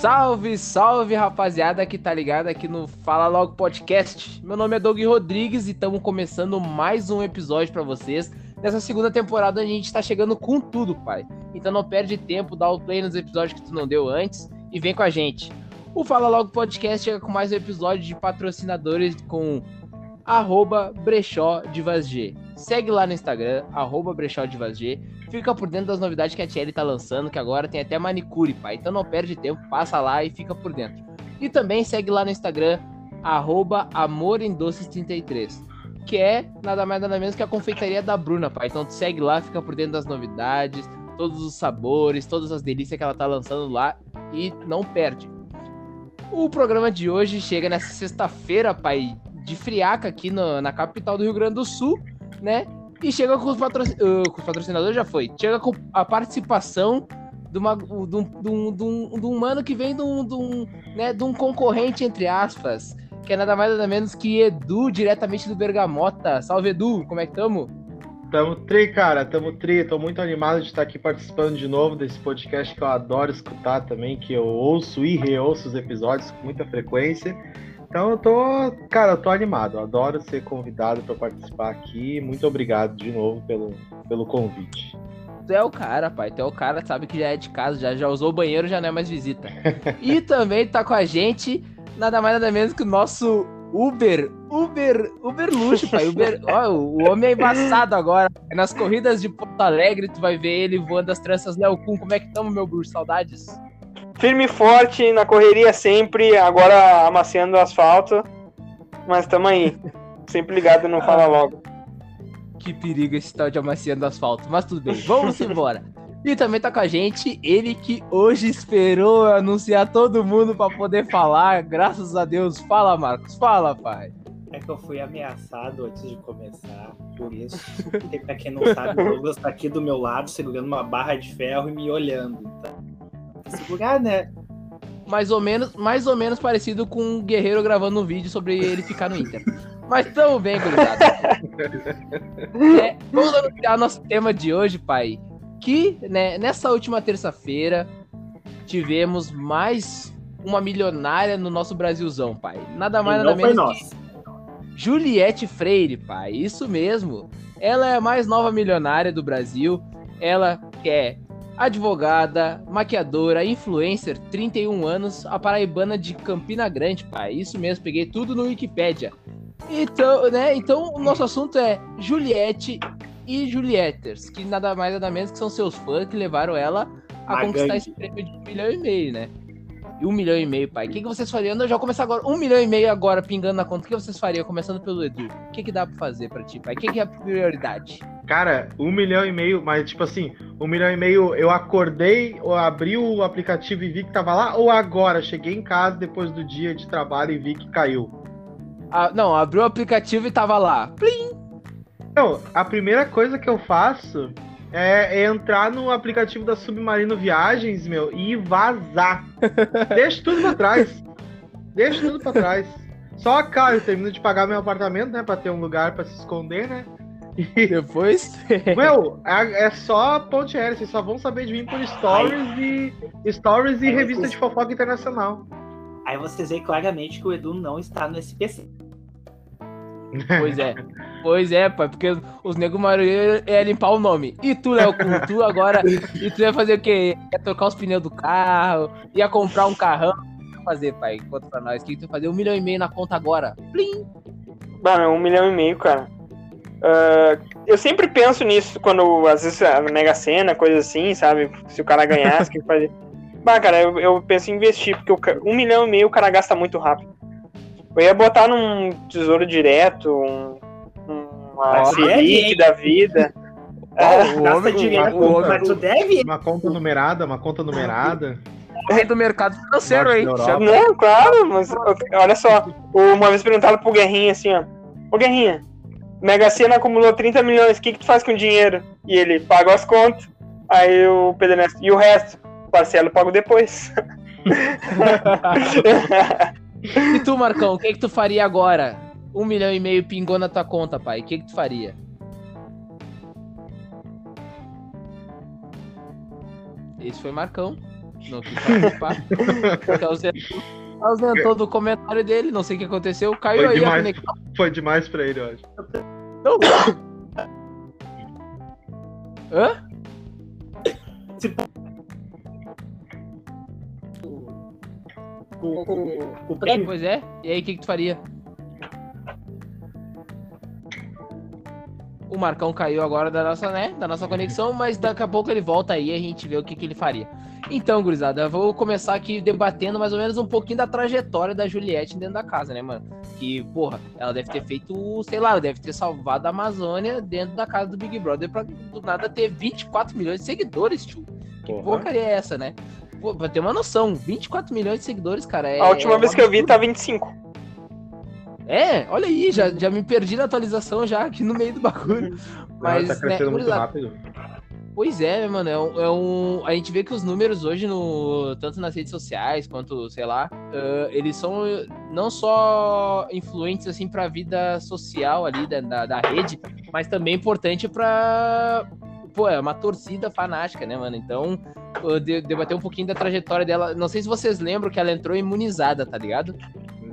Salve, salve rapaziada que tá ligado aqui no Fala Logo Podcast. Meu nome é Doug Rodrigues e estamos começando mais um episódio para vocês. Nessa segunda temporada a gente tá chegando com tudo, pai. Então não perde tempo, dá o play nos episódios que tu não deu antes e vem com a gente. O Fala Logo Podcast chega com mais um episódio de patrocinadores com arroba brechó Divas G. Segue lá no Instagram, arroba brechó Divas G. Fica por dentro das novidades que a Thierry tá lançando, que agora tem até manicure, pai. Então não perde tempo, passa lá e fica por dentro. E também segue lá no Instagram, arroba amoremdoces33, que é nada mais nada menos que a confeitaria da Bruna, pai. Então segue lá, fica por dentro das novidades, todos os sabores, todas as delícias que ela tá lançando lá e não perde. O programa de hoje chega nessa sexta-feira, pai, de friaca aqui no, na capital do Rio Grande do Sul, né? E chega com os, uh, com os patrocinadores, já foi. Chega com a participação de, uma, de, um, de, um, de, um, de um mano que vem de um, de, um, né, de um concorrente, entre aspas, que é nada mais nada menos que Edu, diretamente do Bergamota. Salve, Edu, como é que tamo? Tamo tri, cara, tamo tri. Tô muito animado de estar aqui participando de novo desse podcast que eu adoro escutar também, que eu ouço e reouço os episódios com muita frequência. Então eu tô, cara, eu tô animado. Eu adoro ser convidado para participar aqui. Muito obrigado de novo pelo, pelo convite. Tu é o cara, pai. Tu é o cara, sabe que já é de casa, já, já usou o banheiro, já não é mais visita. e também tá com a gente, nada mais nada menos que o nosso Uber, Uber, Uber luxo, pai. Uber, ó, o homem é embaçado agora. Nas corridas de Porto Alegre, tu vai ver ele voando as tranças Léo Kun. Como é que tamo, meu bruxo? Saudades? Firme e forte, na correria sempre, agora amaciando o asfalto. Mas tamo aí. Sempre ligado no Fala Logo. Que perigo esse tal de amaciando asfalto. Mas tudo bem, vamos embora. E também tá com a gente ele que hoje esperou anunciar todo mundo para poder falar. Graças a Deus. Fala, Marcos. Fala, pai. É que eu fui ameaçado antes de começar, por isso. E pra quem não sabe, o Douglas tá aqui do meu lado, segurando uma barra de ferro e me olhando. Então, segurar, né? Mais ou menos, mais ou menos parecido com um guerreiro gravando um vídeo sobre ele ficar no Inter. Mas tamo bem, gurizada. é, vamos anunciar nosso tema de hoje, pai. Que, né, nessa última terça-feira tivemos mais uma milionária no nosso Brasilzão, pai. Nada mais, nada menos que Juliette Freire, pai. Isso mesmo. Ela é a mais nova milionária do Brasil. Ela quer advogada, maquiadora, influencer, 31 anos, a paraibana de Campina Grande, pai. Isso mesmo, peguei tudo no Wikipedia. Então, né, então o nosso assunto é Juliette e Julietters, que nada mais nada menos que são seus fãs que levaram ela a, conquistar esse prêmio de um milhão e meio, né? E um milhão e meio, pai. O que, que vocês fariam? Eu já começar agora. Um milhão e meio agora pingando na conta. O que vocês fariam? Começando pelo Edu. O que, que dá pra fazer pra ti, pai? O que, que é a prioridade? Cara, um milhão e meio, mas tipo assim, um milhão e meio eu acordei, ou abri o aplicativo e vi que tava lá, ou agora cheguei em casa depois do dia de trabalho e vi que caiu? Ah, não, abriu o aplicativo e tava lá. Plim! Não, a primeira coisa que eu faço é, é, entrar no aplicativo da Submarino Viagens, meu, e vazar. Deixa tudo pra trás. Deixa tudo pra trás. Só, cara, eu termino de pagar meu apartamento, né? Pra ter um lugar pra se esconder, né? Depois. meu, é, é só ponte aérea, vocês só vão saber de mim por stories Ai. e stories e revista vocês... de fofoca internacional. Aí vocês veem claramente que o Edu não está no SPC. Pois é. Pois é, pai, porque os nego maioria é limpar o nome. E tu, Léo, tu agora. E tu ia fazer o quê? Ia trocar os pneus do carro, ia comprar um carrão. ia fazer, pai? Conta pra nós. O que tu ia fazer? Um milhão e meio na conta agora. Plim! Mano, um milhão e meio, cara. Uh, eu sempre penso nisso quando, às vezes, a Mega Sena, coisa assim, sabe? Se o cara ganhasse, o que fazer? Bah, cara, eu, eu penso em investir, porque um milhão e meio o cara gasta muito rápido. Eu ia botar num tesouro direto, um, uma Selic da vida. Oh, o homem, direto, conta, tu deve... uma conta numerada, uma conta numerada. Rei do mercado financeiro aí. Não, claro, mas olha só. Uma vez perguntaram pro Guerrinha assim, ó. Ô Guerrinha, Mega Sena acumulou 30 milhões, o que, que tu faz com o dinheiro? E ele paga as contas. Aí o Pedro Ernesto, e o resto? Parcelo pago depois. E tu, Marcão, o que, que tu faria agora? Um milhão e meio pingou na tua conta, pai. O que, que tu faria? Esse foi Marcão. Não quis participar. Ausentou, do comentário dele, não sei o que aconteceu. Caiu Foi aí a demais, conexão. foi demais pra ele, eu acho. Não. Hã? O, o, o prêmio. Pois é. E aí, o que, que tu faria? O Marcão caiu agora da nossa, né, da nossa conexão, mas daqui a pouco ele volta aí e a gente vê o que, que ele faria. Então, gurizada, eu vou começar aqui debatendo mais ou menos um pouquinho da trajetória da Juliette dentro da casa, né, mano? Que, porra, ela deve ter feito, sei lá, deve ter salvado a Amazônia dentro da casa do Big Brother pra do nada ter 24 milhões de seguidores, tio. Que Porra. porcaria é essa, né? Pô, pra ter uma noção, 24 milhões de seguidores, cara. É, A última é vez que eu vi tá 25. É, olha aí, já, já me perdi na atualização já aqui no meio do bagulho. Mas, tá né, crescendo muito gurizada, rápido. Pois é, mano, é um, é um- A gente vê que os números hoje, no, tanto nas redes sociais quanto, sei lá, ah, eles são não só influentes, assim, pra vida social ali da, da, da rede, mas também importante pra. Pô, é uma torcida fanática, né, mano? Então, debater um pouquinho da trajetória dela. Não sei se vocês lembram que ela entrou imunizada, tá ligado?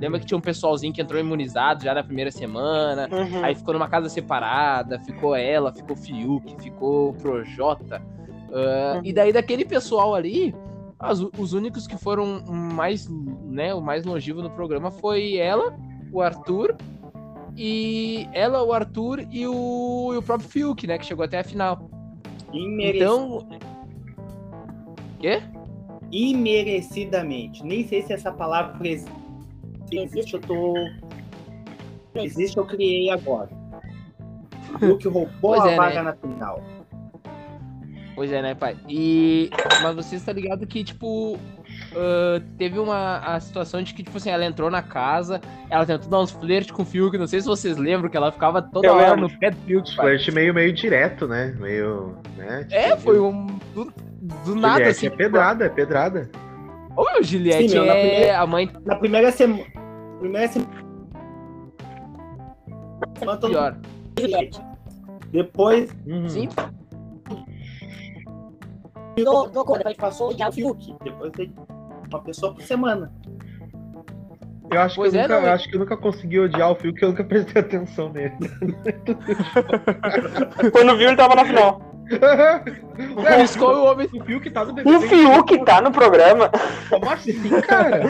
Lembra que tinha um pessoalzinho que entrou imunizado já na primeira semana, Uhum. Aí ficou numa casa separada, ficou ela, ficou Fiuk, ficou Projota. ah, E daí daquele pessoal ali, as- os únicos que foram mais, né, o mais longevo no programa foi ela, o Arthur, e ela, o Arthur e o, e o próprio Fiuk, né, que chegou até a final. Então... Quê? Imerecidamente. Nem sei se essa palavra existe. Se existe, eu tô. Existe, eu criei agora. O que roubou Pois a é, vaga né? na final. Pois é, né, pai? E. Mas você está ligado que, tipo. ah, teve uma a situação de que, tipo assim, ela entrou na casa, ela tentou dar uns flirts com o Fiuk, não sei se vocês lembram, que ela ficava toda Eu hora lembro. no pé do Fiuk. Flerte meio, meio direto, né? Meio. Né? É, Tipo, foi um. Do, do nada, Juliette assim. É pedrada, é pedrada. Ô, meu, Juliette Sim, meu, na é primeira- a mãe Na primeira semana. Primeira semana. pior. mundo- Depois Uhum. Sim, virou, trocou, depois passou o Fiuk. Depois tem uma pessoa por semana. Eu acho, Pois que eu, é, nunca, não, eu acho que eu nunca consegui odiar o que eu nunca prestei atenção nele. Quando viu, ele tava na final. É, piscou o homem. o que tá no BBB. O Fiuk tá no programa. Como assim, cara?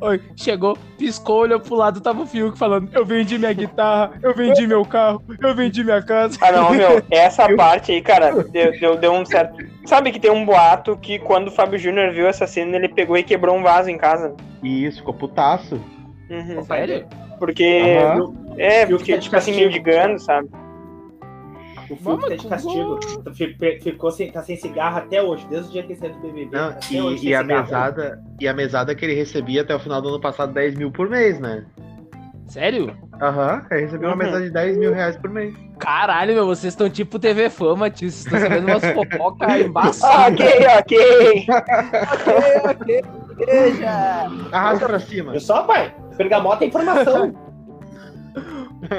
Oi, chegou, piscou, olhou pro lado, tava o Fiuk falando: Eu vendi minha guitarra, eu vendi meu carro, eu vendi minha casa. Ah, não, meu, essa parte aí, cara, deu, deu, deu um certo. Sabe que tem um boato que quando o Fábio Júnior viu essa cena, ele pegou e quebrou um vaso em casa. Isso, ficou putaço. Uhum. Sério? Porque. Aham. É, Fiuk porque, tipo assim, mendigando, sabe? O Vamos, tá de castigo. Fi- Ficou sem, tá sem cigarro até hoje, desde o dia que ele saiu do BBB. Não, até hoje e, e a cigarro. mesada, e a mesada que ele recebia até o final do ano passado 10 mil por mês, né? Sério? Aham, ele recebeu uma Uhum. mesada de 10 mil reais por mês. Caralho, meu, vocês estão tipo TV Fama, tio. Vocês estão sabendo umas fofoca Ah, embaçadas. ok, ok. ok, Veja! Arrasta pra cima. Eu só, pai. Bergamota é informação.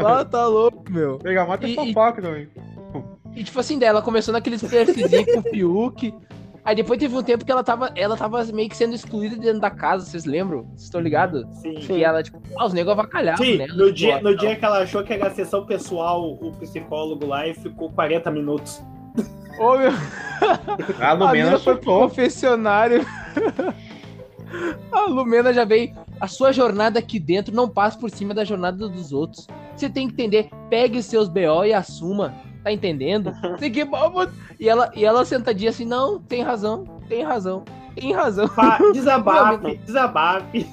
Ah, tá louco, meu. Bergamota é E- e- fofoca também. E tipo assim, daí ela começou naqueles flirtzinhos com o Fiuk. Aí depois teve um tempo que ela tava, ela tava meio que sendo excluída dentro da casa, vocês lembram? Vocês estão ligados? Sim. Que ela, tipo, ah, os negros avacalhavam, Sim, né? no dia, no dia que ela achou que era sessão pessoal, o psicólogo lá, e ficou 40 minutos. Ô, meu, A a Lumena mina foi surtou. confessionário. a Lumena já veio. A sua jornada aqui dentro não passa por cima da jornada dos outros. Você tem que entender. Pegue seus BO e assuma. Tá entendendo? Que... E ela, e ela sentadinha assim, não, tem razão, tem razão, tem razão. Pá, desabafe, desabafe.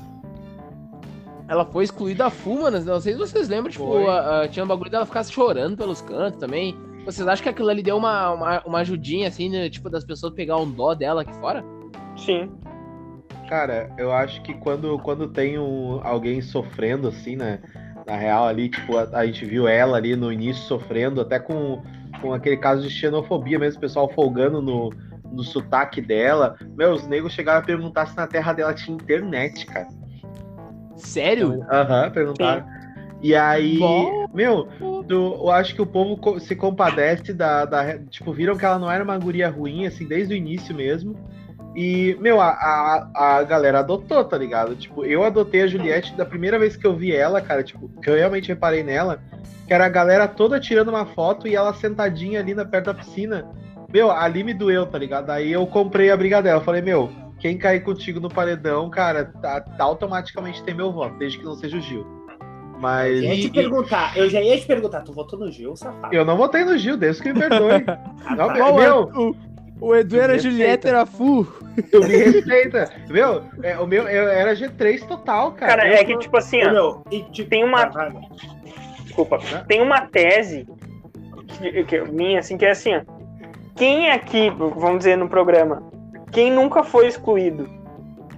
Ela foi excluída a fuma, né? não sei se vocês lembram, tipo, a- a- tinha um bagulho dela ficar chorando pelos cantos também. Vocês acham que aquilo ali deu uma, uma, uma ajudinha, assim, né, tipo, das pessoas pegar um dó dela aqui fora? Sim. Cara, eu acho que quando, quando tem um, alguém sofrendo, assim, né? Na real, ali, tipo, a, a gente viu ela ali no início sofrendo, até com, com aquele caso de xenofobia mesmo, o pessoal folgando no, no sotaque dela. Meu, os negros chegaram a perguntar se na terra dela tinha internet, cara. Sério? Aham, perguntaram. E aí, Bom. meu, do- eu acho que o povo se compadece da, da. Tipo, viram que ela não era uma guria ruim, assim, desde o início mesmo. E, meu, a, a, a galera adotou, tá ligado? Tipo, eu adotei a Juliette da primeira vez que eu vi ela, cara, tipo, que eu realmente reparei nela, que era a galera toda tirando uma foto e ela sentadinha ali na perto da piscina. Meu, ali me doeu, tá ligado? Aí eu comprei a briga dela. Falei, meu, quem cair contigo no paredão, cara, tá, tá automaticamente tem meu voto, desde que não seja o Gil. Mas. Eu ia te perguntar, eu já ia te perguntar, tu votou no Gil, safado? Eu não votei no Gil, Deus que me perdoe. não, é? meu, O, o Edu era Julieta, era full. tu me respeita. Meu, é, o meu eu era G3 total, cara. Cara, Eu é que tipo assim, ó, meu, e, tipo, Tem uma- desculpa, tem uma tese que, que- minha, assim, que é assim, ó. Quem aqui, vamos dizer, no programa, quem nunca foi excluído?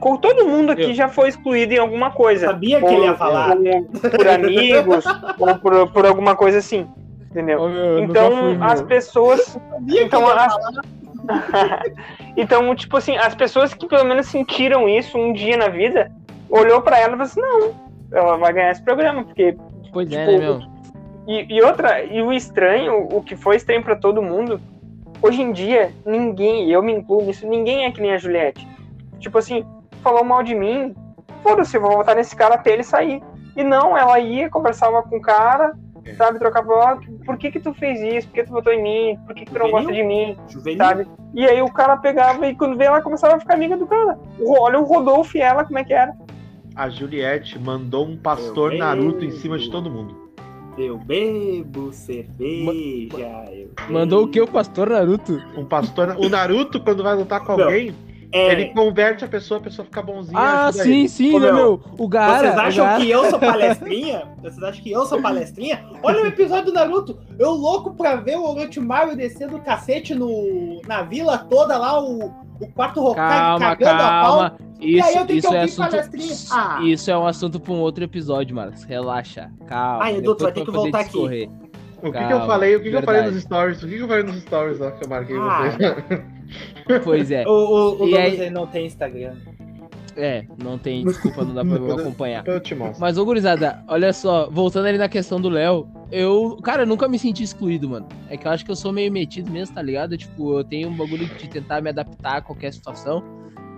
Com todo mundo aqui Eu. já foi excluído em alguma coisa. Sabia que ele ia falar. ou por amigos, ou por, por alguma coisa assim. Entendeu? Eu Então, as pessoas. Sabia que Então, ele ia as- falar. então, tipo assim, as pessoas que pelo menos sentiram isso um dia na vida, olhou pra ela e falou assim: não, ela vai ganhar esse programa, porque Pois é, tipo, né, meu? E, e outra, e o estranho, o que foi estranho pra todo mundo, hoje em dia, ninguém, eu me incluo nisso, ninguém é que nem a Juliette. Tipo assim, falou mal de mim, foda-se, eu vou votar nesse cara até ele sair. E não, ela ia, conversava com o cara, É. sabe, trocava, ó, por que que tu fez isso? Por que tu votou em mim? Por que que tu não gosta de mim? Juvenil. Sabe? E aí o cara pegava e quando veio ela começava a ficar amiga do cara. Olha o Rodolfo e ela, como é que era. A Juliette mandou um pastor Meu Naruto em Deus. cima de todo mundo. Eu bebo cerveja. eu Mandou o que, o bebo. pastor Naruto? Um pastor. O Naruto, quando vai lutar com Não, alguém, É, ele converte a pessoa, a pessoa fica bonzinha. Ah, sim, ele. sim, Ô, né, meu, meu? O Gara. Vocês acham Gara- que eu sou palestrinha? Vocês acham que eu sou palestrinha? Olha o episódio do Naruto. Eu louco pra ver o Orochimaru descendo o cacete no, na vila toda lá, o, o quarto Hokage Calma, cagando a pau. calma. Isso, aí eu tenho que isso é ouvir assunto. palestrinha. Ah. Isso é um assunto pra um outro episódio, Marcos. Relaxa. Calma. Ai, Edu, tu vai ter que voltar aqui. discorrer. O que, que eu Calma, falei? O que, que eu falei nos stories? O que, que eu falei nos stories lá que eu marquei Ah. vocês? Pois é. O, o, o E Douglas aí- não tem Instagram. É, não tem desculpa, não dá pra eu acompanhar. Eu te mostro. Mas, ô gurizada, olha só, voltando ali na questão do Léo, eu, cara, eu nunca me senti excluído, mano. É que eu acho que eu sou meio metido mesmo, tá ligado? Tipo, eu tenho um bagulho de tentar me adaptar a qualquer situação.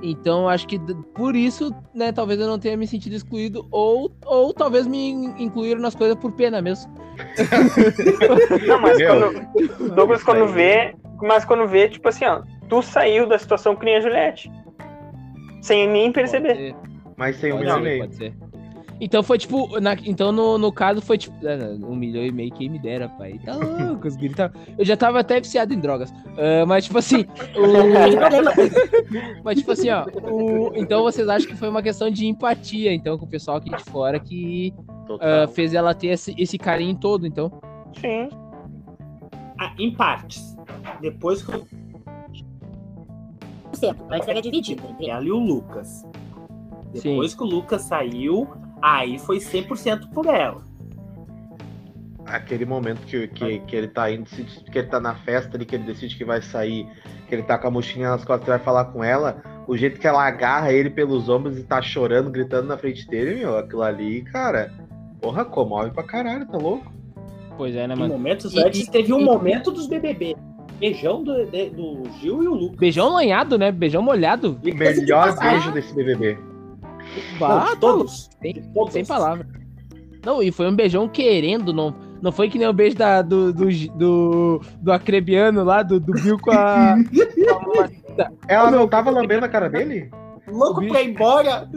Então, eu acho que por isso, né, talvez eu não tenha me sentido excluído, ou, ou talvez me in- incluíram nas coisas por pena mesmo. Não, mas Meu. quando, o Douglas quando vê, mas quando vê, tipo assim, ó, tu saiu da situação que nem a Juliette. Sem nem perceber. Ser, Mas sem um milhão e meio. pode ser. Então foi tipo, na- então no, no caso foi tipo, é, um milhão e meio, quem me dera, pai. Tá louco, os guris tá- Eu já tava até viciado em drogas. Ah, mas tipo assim, o- mas tipo assim, ó, o- então vocês acham que foi uma questão de empatia, então, com o pessoal aqui de fora que ah, fez ela ter esse, esse carinho todo, então. Sim. Ah, em partes. Depois que eu Antes era dividido entre ela e o Lucas. Depois que o Lucas saiu, aí foi 100% por ela. Aquele momento que, que, que ele tá indo, que ele tá na festa ali, que ele decide que vai sair, que ele tá com a mochilinha nas costas e vai falar com ela, o jeito que ela agarra ele pelos ombros e tá chorando, gritando na frente dele, meu, aquilo ali, cara, porra, comove pra caralho, tá louco? Pois é, né, Em mano? momentos E- antes e- teve um e- momento dos BBB. Beijão do, de- do Gil e o Lucas. Beijão lanhado, né? Beijão molhado. O melhor beijo desse BBB. Não, Bah, de tá todos. Sem- De todos. Sem palavra. Não, e foi um beijão querendo, não, não foi que nem o beijo da, do, do, do, do acrebiano lá, do, do Bill com a. Ela não tava lambendo a cara dele? Louco pra ir embora.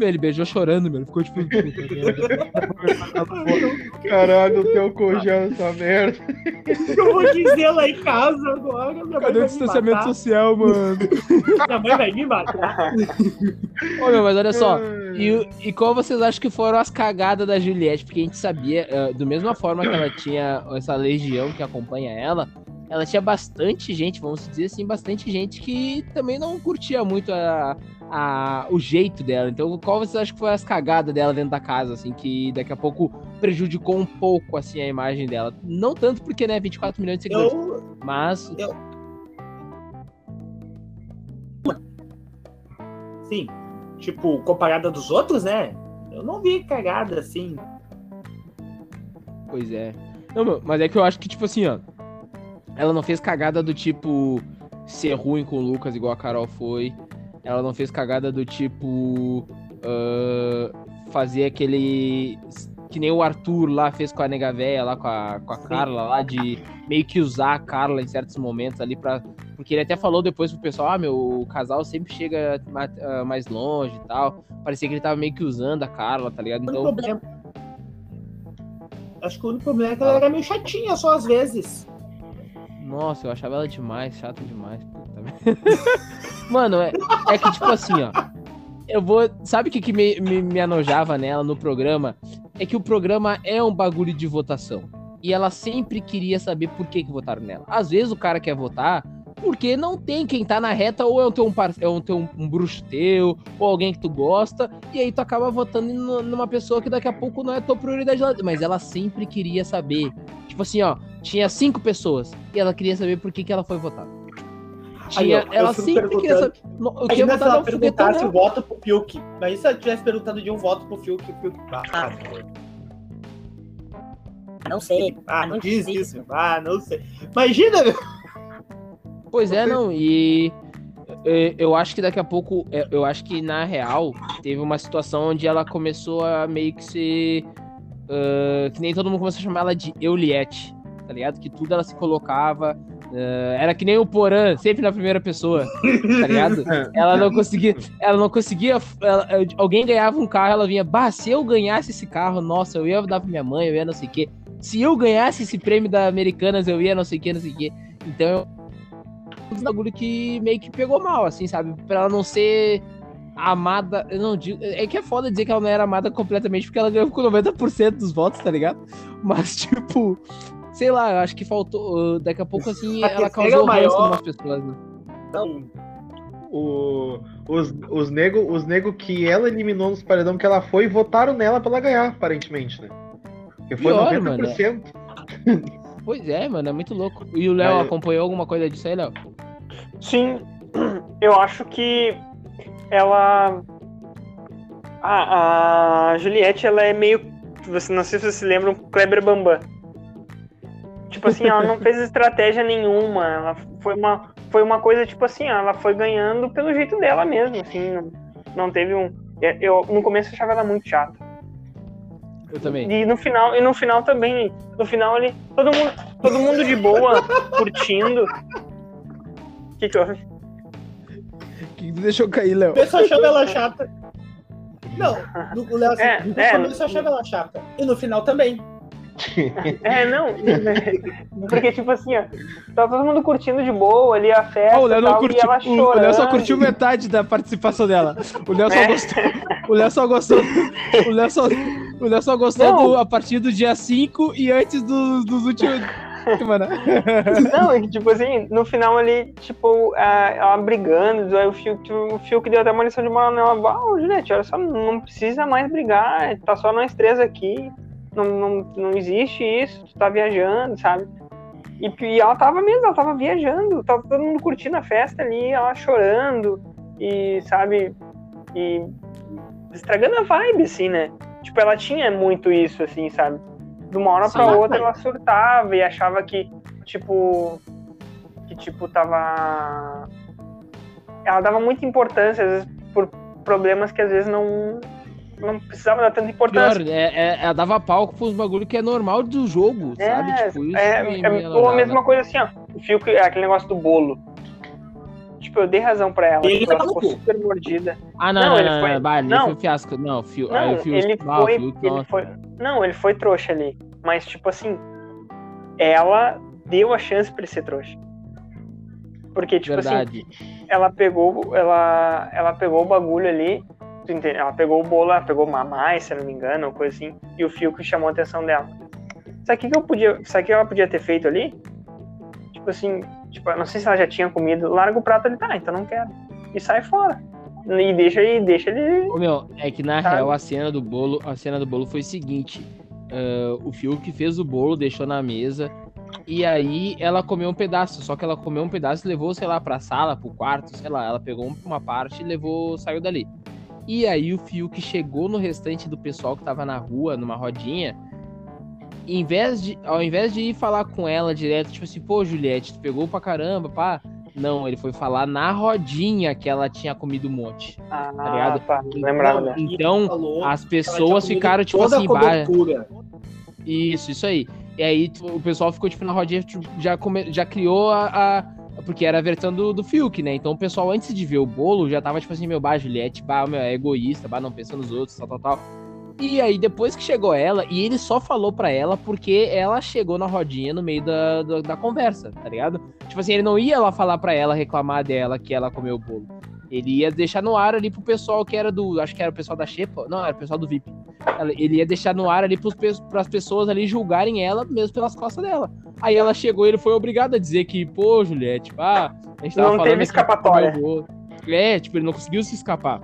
Ele beijou chorando, meu. Ficou tipo. Caralho, o teu congela essa merda. Eu vou dizer lá em casa agora. Minha Cadê o distanciamento matar. social, mano? Minha mãe vai me matar. Ô, meu, mas olha só. E, e qual vocês acham que foram as cagadas da Juliette? Porque a gente sabia, eh, do mesma forma que ela tinha essa legião que acompanha ela, ela tinha bastante gente, vamos dizer assim, bastante gente que também não curtia muito a, a- o jeito dela. Então, qual vocês acham que foi as cagadas dela dentro da casa, assim, que daqui a pouco prejudicou um pouco, assim, a imagem dela? Não tanto porque, né, 24 milhões de seguidores, Eu, mas... sim, tipo, comparada dos outros, né? Eu não vi cagada assim. Pois é. Não, mas é que eu acho que, tipo assim, ó. Ela não fez cagada do tipo ser ruim com o Lucas igual a Carol foi. Ela não fez cagada do tipo. ah, fazer aquele. Que nem o Arthur lá fez com a nega véia, lá com a, com a Carla, lá, de meio que usar a Carla em certos momentos ali pra. Porque ele até falou depois pro pessoal: ah, meu, o casal sempre chega ah, mais longe e tal. Parecia que ele tava meio que usando a Carla, tá ligado? Então, problema. Acho que o único problema é que ela era meio chatinha só às vezes. Nossa, eu achava ela demais, chata demais. Mano, é, é que tipo assim, ó. Eu vou. Sabe o que, que me, me, me anojava nela no programa? É que o programa é um bagulho de votação. E ela sempre queria saber por que, que votaram nela. Às vezes o cara quer votar porque não tem quem tá na reta, ou é um teu, um, par- é um, teu, um bruxo teu, ou alguém que tu gosta, e aí tu acaba votando nu- numa pessoa que daqui a pouco não é tua prioridade. Mas ela sempre queria saber. Tipo assim, ó, tinha cinco pessoas e ela queria saber por que, que ela foi votada. Aí, Tinha, ó, eu ela sempre queria saber. Eu queria se ela foguetão perguntasse o dela. voto pro Fiuk. Mas se ela tivesse perguntado de um voto pro Fiuk, o Fiuk. Ah, Não sei. ah, não não diz sei. isso. Ah, não sei. Imagina, meu. Pois é, não, e eu acho que daqui a pouco, é, eu acho que na real teve uma situação onde ela começou a meio que ser ah, que nem todo mundo começou a chamar ela de Euliette, tá ligado? Que tudo ela se colocava, ah, era que nem o Porã, sempre na primeira pessoa, tá ligado? Ela não conseguia, ela não conseguia, ela- alguém ganhava um carro, ela vinha, bah, se eu ganhasse esse carro, nossa, eu ia dar pra minha mãe, eu ia não sei o quê. Se eu ganhasse esse prêmio da Americanas, eu ia não sei o que, não sei o quê. Então eu um bagulho que meio que pegou mal, assim, sabe? Pra ela não ser amada. Eu não digo. É que é foda dizer que ela não era amada completamente, porque ela ganhou com 90% dos votos, tá ligado? Mas, tipo, sei lá, eu acho que faltou. uh, Daqui a pouco, assim, A ela causou maior- em umas pessoas, né? Não, O, os os nego, os nego que ela eliminou nos paredão que ela foi, votaram nela pra ela ganhar, aparentemente, né? Porque foi Pior, 90%. Pois é, mano, é muito louco. E o Léo Mas- acompanhou alguma coisa disso aí, Léo? Sim, eu acho que ela. A, a Juliette, ela é meio. Você, não sei se vocês se lembram, Kleber Bambam. Tipo assim, ela não fez estratégia nenhuma. Ela foi uma, foi uma coisa, tipo assim, ela foi ganhando pelo jeito dela mesmo. Assim, não, não teve um. Eu, no começo eu achava ela muito chata. Eu também. E no final, e no final também. No final ali, todo mundo, todo mundo de boa, curtindo. O que, que houve? que tu deixou cair, Léo? o pessoal achava ela chata. Não, no, o Léo, assim, É, no é, começo eu achava ela chata. E no final também. É, não. Porque, tipo assim, ó, tá todo mundo curtindo de boa ali a festa Ah, o Léo não tal, curtiu. e ela O, o Léo só curtiu metade da participação dela. O Léo só É. gostou. O Léo só gostou. O Léo só, o Léo só gostou do- a partir do dia 5 e antes dos, dos últimos. Mano. Não, e, tipo assim, no final ali, tipo, a- ela brigando, aí o Fiuk, tipo, o Fiuk deu até uma lição de moral nela. Ah, Juliette, olha só, não precisa mais brigar, tá só nós três aqui. Não, não, não existe isso, tu tá viajando, sabe? E, e ela tava mesmo, ela tava viajando, tava todo mundo curtindo a festa ali, ela chorando, e, sabe, e estragando a vibe, assim, né? Tipo, ela tinha muito isso, assim, sabe? De uma hora pra Sim. outra ela surtava e achava que, tipo, que, tipo, tava... Ela dava muita importância, às vezes, por problemas que às vezes não, não precisava dar tanta importância. Pior, é, é- ela dava palco pros bagulho que é normal do jogo, É, sabe? Tipo, isso É, é, me ou a mesma coisa assim, ó. O fio que, aquele negócio do bolo. Tipo, eu dei razão pra ela. Ele tipo, ela ficou super mordida. Ah, não, Não, não, ele não, foi- não, bah, não. foi um fiasco. Não, fio, Não, aí o fio, ele ah, foi, fio, ele foi. Não, ele foi trouxa ali. Mas, tipo assim, ela deu a chance pra ele ser trouxa. Porque, tipo assim, Verdade. ela pegou, ela, ela pegou o bagulho ali? Ela pegou o bolo, ela pegou mamãe, se não me engano, ou coisa assim, e o fio que chamou a atenção dela. Sabe o que, que eu podia, sabe o que ela podia ter feito ali? Tipo assim, tipo, não sei se ela já tinha comido, larga o prato ali, tá, então não quero. E sai fora. E deixa ele, deixa ele. Ô, meu, é que na Sabe? real a cena do bolo, a cena do bolo foi o seguinte: ah, o Fiuk fez o bolo, deixou na mesa, e aí ela comeu um pedaço. Só que ela comeu um pedaço e levou, sei lá, pra sala, pro quarto, sei lá. Ela pegou uma parte e levou, saiu dali. E aí o Fiuk chegou no restante do pessoal que tava na rua, numa rodinha. Em vez de, ao invés de ir falar com ela direto, tipo assim, pô, Juliette, tu pegou pra caramba, pá, Não, ele foi falar na rodinha que ela tinha comido um monte. Ah, Tá ligado? tá. Lembrava e Então, falou as pessoas ficaram, tipo assim, cobertura. Isso, isso aí. E aí tipo, o pessoal ficou, tipo, na rodinha, tipo, já, come... já criou a, a- Porque era a versão do, do Fiuk, né? Então o pessoal, antes de ver o bolo, já tava, tipo assim, meu, bah, Juliette, bah, meu, é egoísta, bah, não pensa nos outros, tal, tal, tal. E aí, depois que chegou ela, e ele só falou pra ela porque ela chegou na rodinha no meio da, da, da conversa, tá ligado? Tipo assim, ele não ia lá falar pra ela, reclamar dela que ela comeu o bolo. Ele ia deixar no ar ali pro pessoal que era do. Acho que era o pessoal da Xepa. Não, era o pessoal do VIP. Ela- Ele ia deixar no ar ali pe- pras pessoas ali julgarem ela mesmo pelas costas dela. Aí ela chegou e ele foi obrigado a dizer que, pô, Juliette, pá, a gente tava Não falando teve que escapatória. É, tipo, ele não conseguiu se escapar.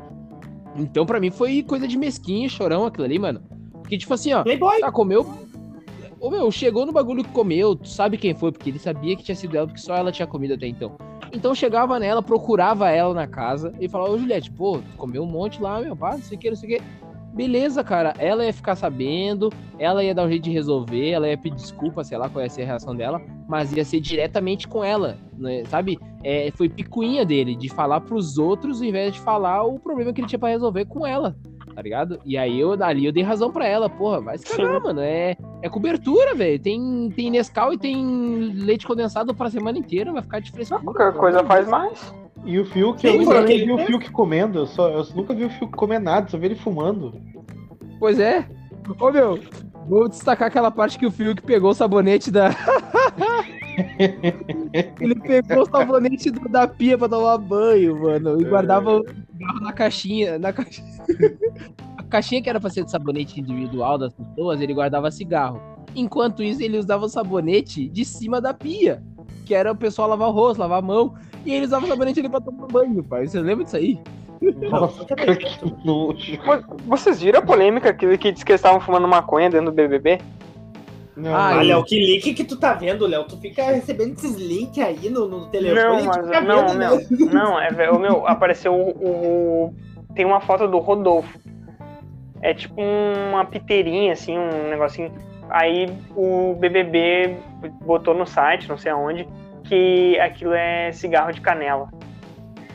Então, pra mim, foi coisa de mesquinha, chorão aquilo ali, mano. Porque, tipo assim, ó, Playboy. tá, comeu. Ô, meu, chegou no bagulho que comeu, tu sabe quem foi, porque ele sabia que tinha sido ela, porque só ela tinha comido até então. Então chegava nela, procurava ela na casa e falava, ô Juliette, pô, tu comeu um monte lá, meu pá, não sei o que, não sei o que. Beleza, cara, ela ia ficar sabendo, ela ia dar um jeito de resolver, ela ia pedir desculpa, sei lá qual ia ser a reação dela, mas ia ser diretamente com ela, né, sabe? É, foi picuinha dele, de falar pros outros, ao invés de falar o problema que ele tinha pra resolver com ela, tá ligado? E aí eu ali eu dei razão pra ela, porra, vai se cagar, mano, é, é cobertura, velho, tem, tem Nescau e tem leite condensado pra semana inteira, vai ficar de frescura. Qualquer coisa faz mais. E o Fiuk, Sim, eu nunca nem vi o. Fiuk comendo. Eu, só, eu nunca vi o Fiuk comer nada, só vi ele fumando. Pois é. Ô meu, vou destacar aquela parte que o Fiuk pegou o sabonete da. Ele pegou o sabonete do- da pia pra tomar banho, mano. E guardava o cigarro na caixinha. Na caixa... A caixinha que era pra ser de sabonete individual das pessoas, ele guardava cigarro. Enquanto isso, ele usava o sabonete de cima da pia. Que era o pessoal lavar o rosto, lavar a mão. E ele usava o sabonete ali pra tomar banho, pai. Você lembra disso aí? Nossa, que nojo. Vocês viram a polêmica que, que diz que eles estavam fumando maconha dentro do BBB? Não, Ah, Léo, que link que tu tá vendo, Léo? Tu fica recebendo esses links aí no, no telefone Não, mas não, vendo, meu, né? não, é velho, meu, apareceu o, o- tem uma foto do Rodolfo. É tipo uma piteirinha assim, um negocinho. Aí o BBB botou no site, não sei aonde, que aquilo é cigarro de canela.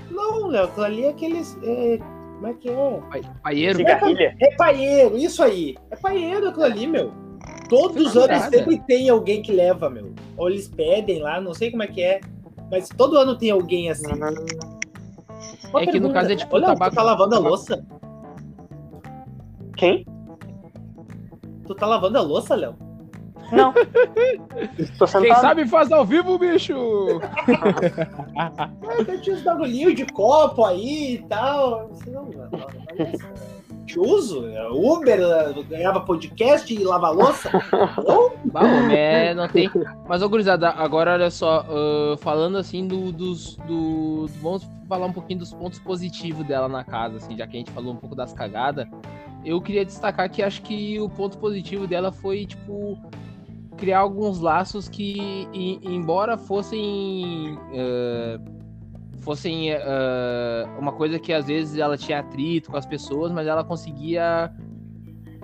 Não, Léo, aquilo ali é aqueles. é, como é que é? Pai- Paieiro? Cigarrilha. É paieiro, isso aí. É paieiro aquilo ali, meu. Todos os anos sempre tem alguém que leva, meu. Ou eles pedem lá, não sei como é que é. Mas todo ano tem alguém assim. Uma É que no caso é tipo Olha, tabaco- tu tá lavando a louça? Quem? Tu tá lavando a louça, Léo? Não. Tô Quem sabe faz ao vivo, bicho! Ah, eu tinha uns bagulhinhos de copo aí e tal. Não, uso? É Uber, eu ganhava podcast e lava louça? Não? É, não tem. Mas, ô, gurizada, agora olha só, ah, falando assim do, dos. Do, vamos falar um pouquinho dos pontos positivos dela na casa, assim, já que a gente falou um pouco das cagadas. Eu queria destacar que acho que o ponto positivo dela foi, tipo, criar alguns laços que, e- embora fossem. ah, fossem ah, uma coisa que às vezes ela tinha atrito com as pessoas, mas ela conseguia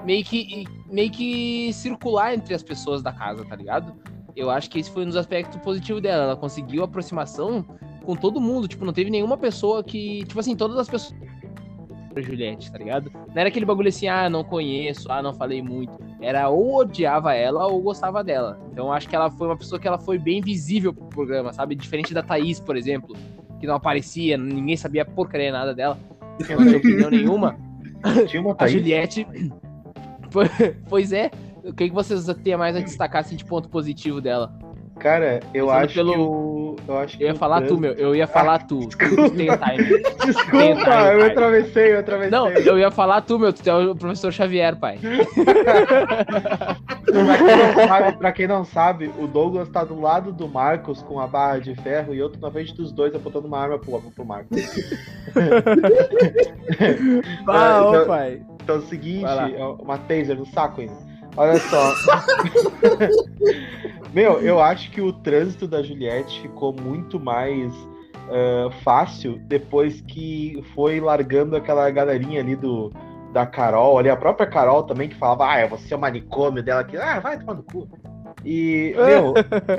meio que, meio que circular entre as pessoas da casa, tá ligado? Eu acho que esse foi um dos aspectos positivos dela. Ela conseguiu aproximação com todo mundo. Tipo, não teve nenhuma pessoa que. Tipo assim, todas as pessoas. Pra Juliette, tá ligado? Não era aquele bagulho assim, ah, não conheço, ah, não falei muito. Era ou odiava ela ou gostava dela. Então acho que ela foi uma pessoa que ela foi bem visível pro programa, sabe? Diferente da Thaís, por exemplo, que não aparecia, ninguém sabia porcaria nada dela, não tinha opinião nenhuma. Tinha uma A Thaís. Juliette. pois é. O que, que vocês têm mais a destacar assim, de ponto positivo dela? Cara, eu Pensando acho pelo- que o. Eu acho que Eu ia falar tu, trans- meu. Eu ia falar tu. Tu tem time. Desculpa, Tem eu time. atravessei, eu atravessei. Não, eu ia falar tu, meu. Tu é o professor Xavier, pai. Pra quem, não sabe, pra quem não sabe, o Douglas tá do lado do Marcos com a barra de ferro e eu tô na frente dos dois apontando uma arma pro, pro Marcos. Ah, então- ô, pai. Então é o seguinte, é uma taser no saco ainda. Olha só. Meu, eu acho que o trânsito da Juliette ficou muito mais ah, fácil depois que foi largando aquela galerinha ali do da Carol, ali a própria Carol também que falava, ah, você é o manicômio dela aqui, ah, vai tomar no cu. E, meu,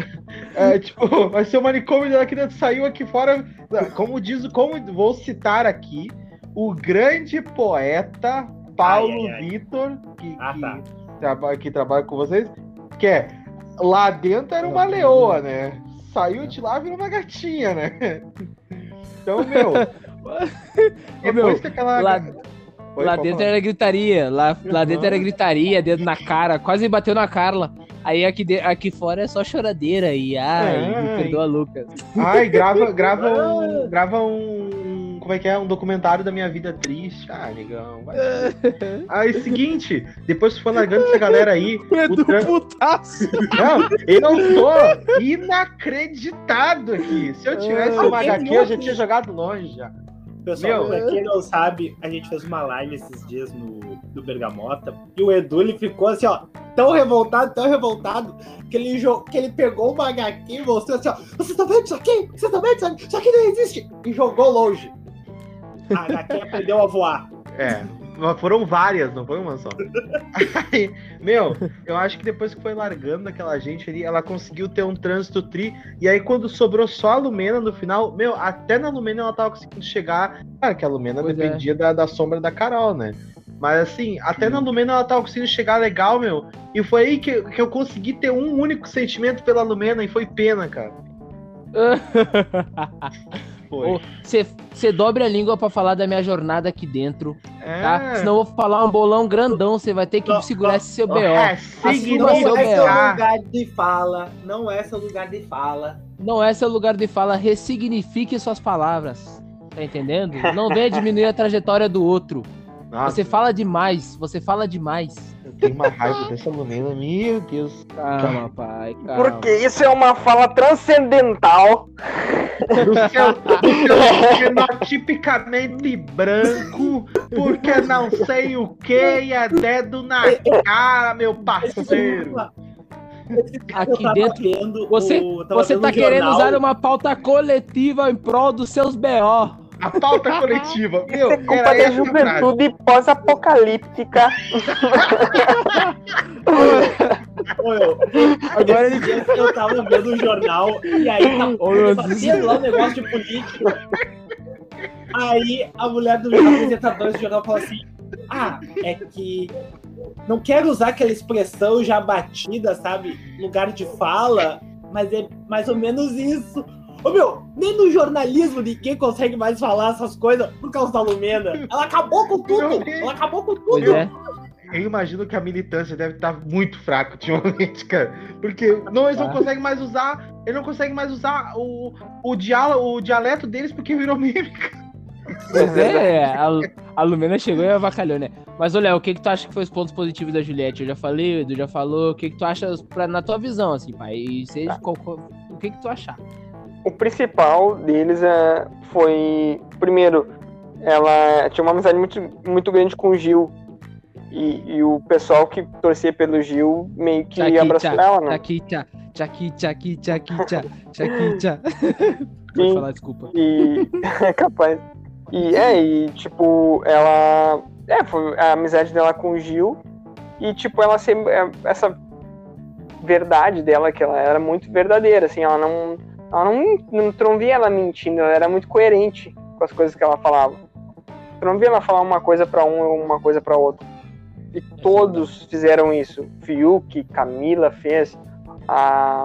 É, tipo, vai ser o manicômio dela aqui dentro, saiu aqui fora. Como diz, como vou citar aqui, o grande poeta Paulo Ai, ai, ai. Vitor, que, Ah, que tá. Traba- que trabalha com vocês, que é lá dentro era uma leoa, né? Saiu de lá virou uma gatinha, né? Então, meu. Ô, meu, aquela. lá- Oi, lá dentro falar. era gritaria. Lá, lá dentro era gritaria, dedo na cara. Quase bateu na Carla. Aí aqui, de- aqui fora é só choradeira. E ai, me perdoa, Lucas. Ai, grava, grava um. Grava um. Como é que é? Um documentário da minha vida triste. Ah, negão. Vai. Aí, seguinte, depois que for largando essa galera aí. Edu tran- putaço. Não, eu tô inacreditado aqui. Se eu tivesse Ah, uma HQ, eu já tinha jogado longe já. Pessoal, Meu. pra quem não sabe, a gente fez uma live esses dias no, no Bergamota e o Edu ele ficou assim, ó, tão revoltado, tão revoltado, que ele, que ele pegou uma HQ e mostrou assim, ó, vocês estão vendo isso aqui? Vocês estão vendo isso aqui? Isso aqui não existe! E jogou longe. A HQ aprendeu a voar. É, mas foram várias, não foi uma só. Aí, meu, eu acho que depois que foi largando aquela gente ali, ela conseguiu ter um trânsito tri. E aí, quando sobrou só a Lumena no final, meu, até na Lumena ela tava conseguindo chegar. Claro que a Lumena Pois é. dependia da, da sombra da Carol, né? Mas assim, até na Lumena ela tava conseguindo chegar legal, meu. E foi aí que, que eu consegui ter um único sentimento pela Lumena e foi pena, cara. Foi. Você dobre a língua pra falar da minha jornada aqui dentro, É. tá? Senão eu vou falar um bolão grandão, você vai ter que Não, segurar não. esse seu BO. É, Assim, não seu é seu lugar de fala, não é seu lugar de fala. Não é seu lugar de fala, ressignifique suas palavras. Tá entendendo? Não venha diminuir a trajetória do outro. Nossa, Você fala demais, você fala demais. Tenho uma raiva dessa Lumena, meu Deus. Calma, pai, calma. Porque isso é uma fala transcendental. do seu, do genotipicamente branco, porque não sei o que e é dedo na cara, meu parceiro. Aqui dentro, vendo você- o- Você tá um querendo jornal. usar uma pauta coletiva em prol dos seus BO. A pauta coletiva, meu, Isso é culpa era da juventude pós-apocalíptica. Agora Esses dias eu tava vendo o jornal e aí tá Ô, fazendo lá um negócio de política. Aí a mulher do apresentador do jornal falou assim: Ah, é que não quero usar aquela expressão já batida, sabe? Lugar de fala, mas é mais ou menos isso. Ô meu, nem no jornalismo ninguém consegue mais falar essas coisas por causa da Lumena. Ela acabou com tudo! Ela acabou com tudo! é. Eu imagino que a militância deve estar muito fraca ultimamente, cara. Porque não, eles não Tá. conseguem mais usar. Eles não conseguem mais usar o, o, diálogo, o dialeto deles porque virou meme. Pois é, a, a Lumena chegou e avacalhou, né? Mas, Léo, o que, que tu acha que foi os pontos positivos da Juliette? Eu já falei, o Edu já falou. O que, que tu acha pra, na tua visão, assim, pai? E seja, Tá. qual- qual- o que, que tu achar? O principal deles é, foi. Primeiro, ela tinha uma amizade muito, muito grande com o Gil. E, e o pessoal que torcia pelo Gil meio que Tchaki, abraçou tchá, ela, né? Tchaki, tchaki, tchaki, tchaki, tchaki, tchá. Sim. Vou falar, desculpa. E. capaz. E é, e tipo, ela. É, foi a amizade dela com o Gil. E, tipo, ela sempre. é, Essa verdade dela, que ela era muito verdadeira, assim, ela não. Ela não, não, tu não via ela mentindo, ela era muito coerente com as coisas que ela falava. Tu não via ela falar uma coisa pra um e uma coisa pra outro. E todos fizeram isso. Fiuk, Camila fez, a...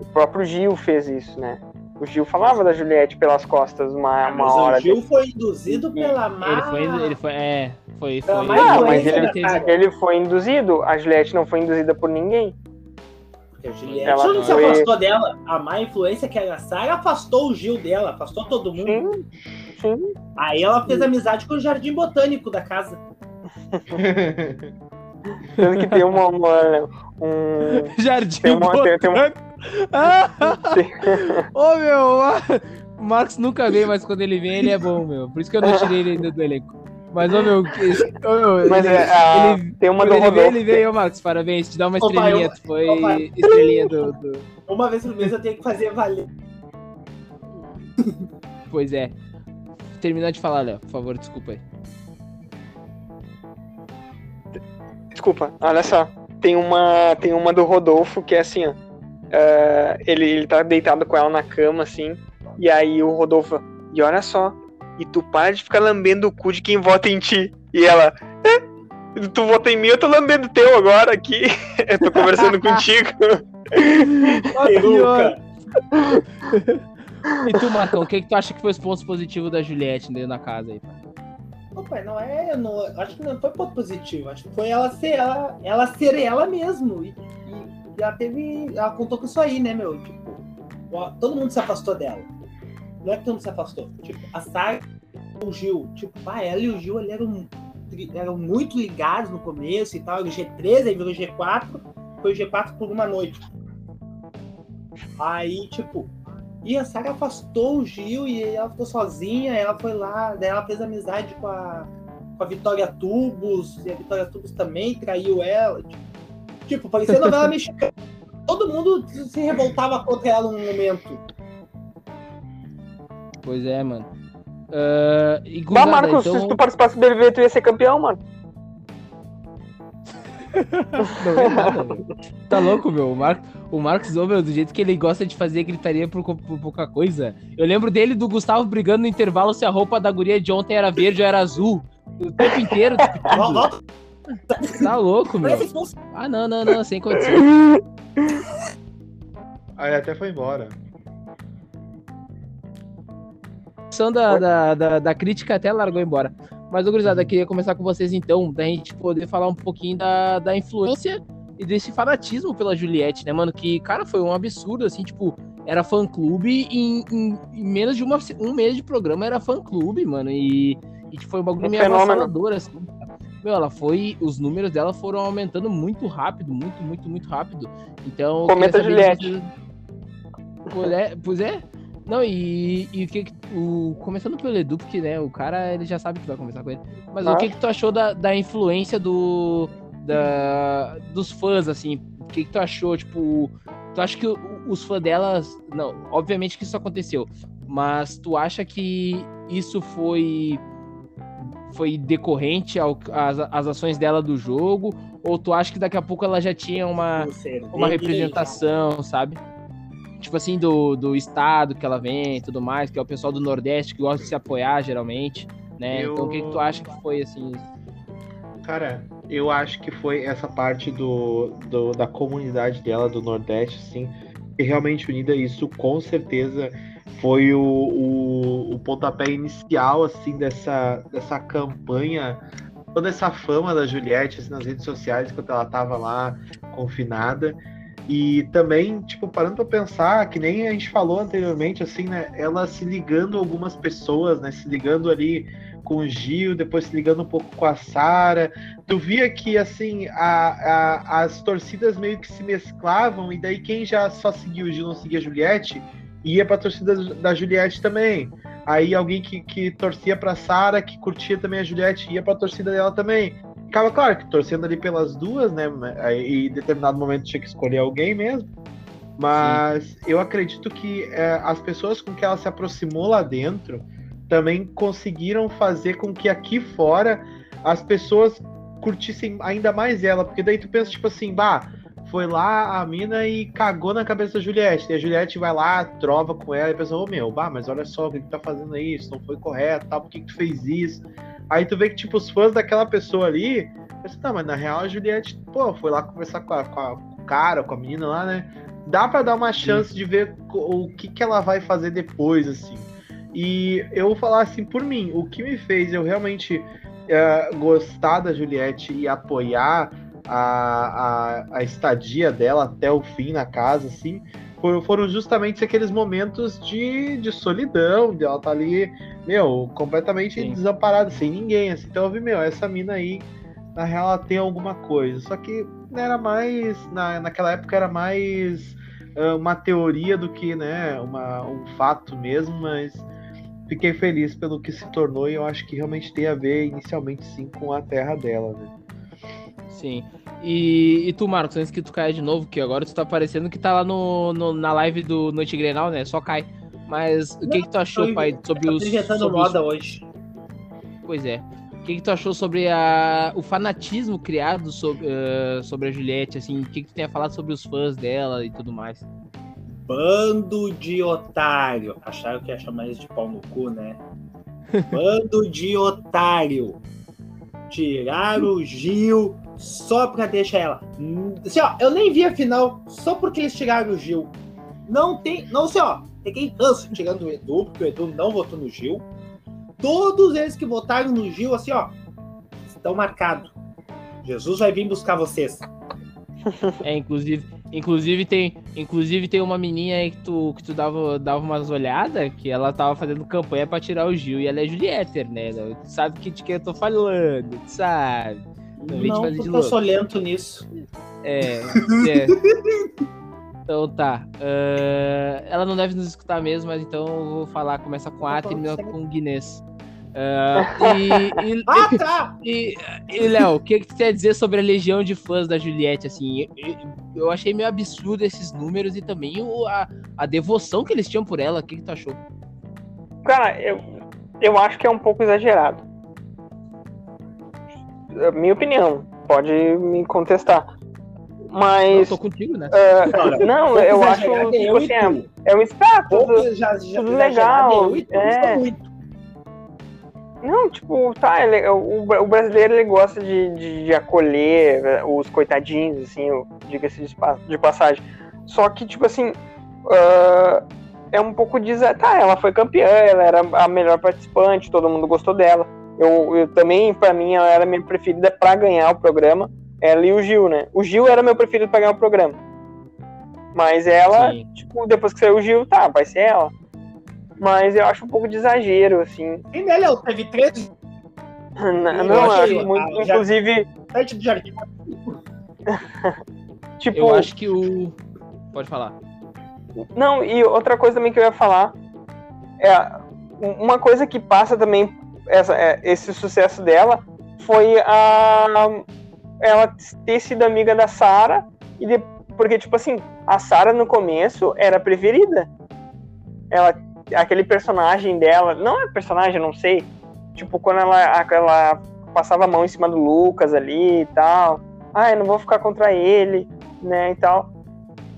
o próprio Gil fez isso, né? O Gil falava da Juliette pelas costas uma, uma Mas hora. o Gil foi induzido pela má. Ele foi, ele foi, é, foi, Pela foi. má Ah, mas ele, ele foi induzido, a Juliette não foi induzida por ninguém. Porque a Juliette Ela não se foi- afastou dela. A má influência que era a Sarah afastou o Gil dela, afastou todo mundo. Sim, sim. Aí ela fez amizade com o Jardim Botânico da casa. Tanto que tem uma, uma- um. Jardim Tem uma- tem- tem uma- Botânico. Ah! Ô, meu, o Marcos nunca vem, mas quando ele vem, ele é bom, meu. Por isso que eu não tirei ele ainda do elenco. Mas, ô, meu, esse- ô, meu Mas ele, é, ele- tem uma do ele veio, Rodolfo. ele veio, Marcos, parabéns, te dá uma estrelinha, eu- tu foi ô, pai. estrelinha do, do- Uma vez por mês eu tenho que fazer valer. Pois é. Terminar de falar, Léo, por favor, desculpa aí. Desculpa, olha só. Tem uma, tem uma do Rodolfo que é assim, ó. ah, ele, ele tá deitado com ela na cama, assim. E aí o Rodolfo, e olha só, e tu para de ficar lambendo o cu de quem vota em ti. E ela, é, tu vota em mim, eu tô lambendo o teu agora aqui. eu tô conversando contigo. Peruca. E tu, Marcão, o que, que tu acha que foi os pontos positivos da Juliette dentro da casa aí? Ô, pai, não é. Não, acho que não foi ponto positivo. Acho que foi ela ser ela, ela ser ela mesmo. E, e- ela teve. Ela contou com isso aí, né, meu? Tipo, todo mundo se afastou dela. Não é que todo se afastou. Tipo, a Sara e o Gil. Tipo, pá, ela e o Gil eram, eram muito ligados no começo e tal. O G3, aí virou G4. Foi o G4 por uma noite. Aí, tipo, e a Sara afastou o Gil e ela ficou sozinha, ela foi lá, daí ela fez amizade com a, com a Vitória Tubos, e a Vitória Tubos também traiu ela. Tipo, tipo parecia novela mexicana. Todo mundo se revoltava contra ela num momento. Pois é, mano. Ah, e Bah, gurizada, Marcos, então... se tu participasse do BBB, tu ia ser campeão, mano. Não é nada, velho. Tá louco, meu. O, Mar... o Marcos, ô, meu, do jeito que ele gosta de fazer gritaria por, por pouca coisa. Eu lembro dele do Gustavo brigando no intervalo se a roupa da guria de ontem era verde ou era azul. O tempo inteiro. Volta tá louco, meu. Ah, não, não, não, sem condição. Aí até foi embora. Questão da, da, da, da crítica até largou embora. Mas, ô, gurizada, queria começar com vocês então, da gente poder falar um pouquinho da, da influência e desse fanatismo pela Juliette, né, mano? Que, cara, foi um absurdo, assim, tipo, era fã-clube e em, em- menos de uma, um mês de programa era fã-clube, mano. E, e foi um bagulho Um meio avassalador, assim. Meu, ela foi. Os números dela foram aumentando muito rápido, muito, muito, muito rápido. Então. eu Comenta Juliette. Pois é, pois é. Não, e, e o que, que o começando pelo Edu, porque né, o cara ele já sabe que vai começar com ele. Mas Ah. o que que tu achou da, da influência do da, dos fãs assim? O que que tu achou, tipo, tu acha que os fãs delas, não, obviamente que isso aconteceu, mas tu acha que isso foi foi decorrente às ações dela do jogo ou tu acha que daqui a pouco ela já tinha uma uma representação, sabe? Tipo assim, do, do estado que ela vem e tudo mais, que é o pessoal do Nordeste que gosta de se apoiar, geralmente, né? Eu- Então o que, que tu acha que foi, assim? Cara, eu acho que foi essa parte do, do- da comunidade dela, do Nordeste, assim, que realmente unida isso, com certeza foi o, o, o pontapé inicial, assim, dessa, dessa campanha, toda essa fama da Juliette assim, nas redes sociais, enquanto ela tava lá confinada. E também, tipo, parando pra pensar, que nem a gente falou anteriormente, assim, né? Ela se ligando algumas pessoas, né? Se ligando ali com o Gil, depois se ligando um pouco com a Sara. Tu via que, assim, a, a- as torcidas meio que se mesclavam, e daí quem já só seguia o Gil, não seguia a Juliette, ia pra torcida da Juliette também. Aí alguém que, que torcia pra Sara, que curtia também a Juliette, ia pra torcida dela também. Ficava claro que torcendo ali pelas duas, né? E em determinado momento tinha que escolher alguém mesmo. Mas eu acredito que é, as pessoas com que ela se aproximou lá dentro também conseguiram fazer com que aqui fora as pessoas curtissem ainda mais ela. Porque daí tu pensa, tipo assim, bah, foi lá a mina e cagou na cabeça da Juliette. E a Juliette vai lá, trova com ela e pensa, ô meu, bah, mas olha só, o que, que tá fazendo aí? Isso não foi correto, tal, por que, que tu fez isso? Aí tu vê que, tipo, os fãs daquela pessoa ali, pensa, tá, mas na real a Juliette, pô, foi lá conversar com, a- com a- com o cara, com a menina lá, né? Dá pra dar uma chance de ver o que, que ela vai fazer depois, assim. E eu vou falar assim, por mim, o que me fez eu realmente eh, gostar da Juliette e apoiar a, a, a estadia dela até o fim na casa, assim, for- foram justamente aqueles momentos de, de solidão, de ela tá ali, meu, completamente Sim. desamparada, sem ninguém, assim. Então eu vi, meu, essa mina aí, na real, ela tem alguma coisa. Só que era mais, na, naquela época era mais ah, uma teoria do que, né, uma, um fato mesmo, mas fiquei feliz pelo que se tornou e eu acho que realmente tem a ver inicialmente sim com a terra dela, né? Sim. E, e tu, Marcos, antes que tu caia de novo, que agora tu tá parecendo que tá lá no, no- na live do Noite Grenal, né? Só cai. Mas o que que tu achou, pai, sobre os... inventando sobre os- moda hoje. Pois é. O que, que tu achou sobre a, o fanatismo criado sobre, eh, sobre a Juliette, assim? O que, que tu tem a falar sobre os fãs dela e tudo mais? Bando de otário. Acharam que ia chamar eles de pau no cu, né? Bando de otário. Tiraram o Gil só pra deixar ela. Assim, ó, eu nem vi a final só porque eles tiraram o Gil. Não tem. Não sei, ó. Peguei ranço tirando o Edu, porque o Edu não votou no Gil. Todos eles que votaram no Gil, assim, ó, estão marcados. Jesus vai vir buscar vocês. É, inclusive, inclusive tem, inclusive tem uma menina aí que tu, que tu dava, dava umas olhadas, que ela tava fazendo campanha pra tirar o Gil, e ela é Julieter, né? Tu sabe que de quem eu tô falando, tu sabe. Não fazer de porque eu louco. sou lento nisso. É, é. Então tá. ah, ela não deve nos escutar mesmo, mas então eu vou falar. Começa com A, Tá termina com Guinness. Ah, e, e, Ah, tá! e, e, Léo, o que, que tu quer dizer sobre a legião de fãs da Juliette? Assim, eu, eu achei meio absurdo esses números e também o, a, a devoção que eles tinham por ela. O que, que tu achou? Cara, eu, eu acho que é um pouco exagerado. É Minha opinião, pode me contestar. Eu Mas. tô contigo, né? ah, não, eu acho. exagerado é Tipo eu assim, é, é um status. Pouco já, já, tudo legal, já é. Não, tipo, tá, ele- o, o brasileiro ele gosta de, de, de acolher eh, os coitadinhos, assim, diga-se de, de passagem. Só que, tipo assim, ah, é um pouco de. Tá, ela foi campeã, ela era a melhor participante, todo mundo gostou dela. Eu, eu também, pra mim, ela era a minha preferida pra ganhar o programa. Ela e o Gil, né? O Gil era meu preferido pra ganhar o programa. Mas ela, Sim. tipo, depois que saiu o Gil, tá, vai ser ela. Mas eu acho um pouco de exagero, assim. E Léo? Teve três Não, não, eu acho muito. ah, Inclusive, sete do jardim. tipo. Eu acho que o. Pode falar. Não, e outra coisa também que eu ia falar. É, uma coisa que passa também essa, é, esse sucesso dela foi a ela ter sido amiga da Sara e de- porque tipo assim a Sara no começo era preferida. Ela aquele personagem dela não é personagem não sei tipo quando ela ela passava a mão em cima do Lucas ali e tal ah eu não vou ficar contra ele né e tal.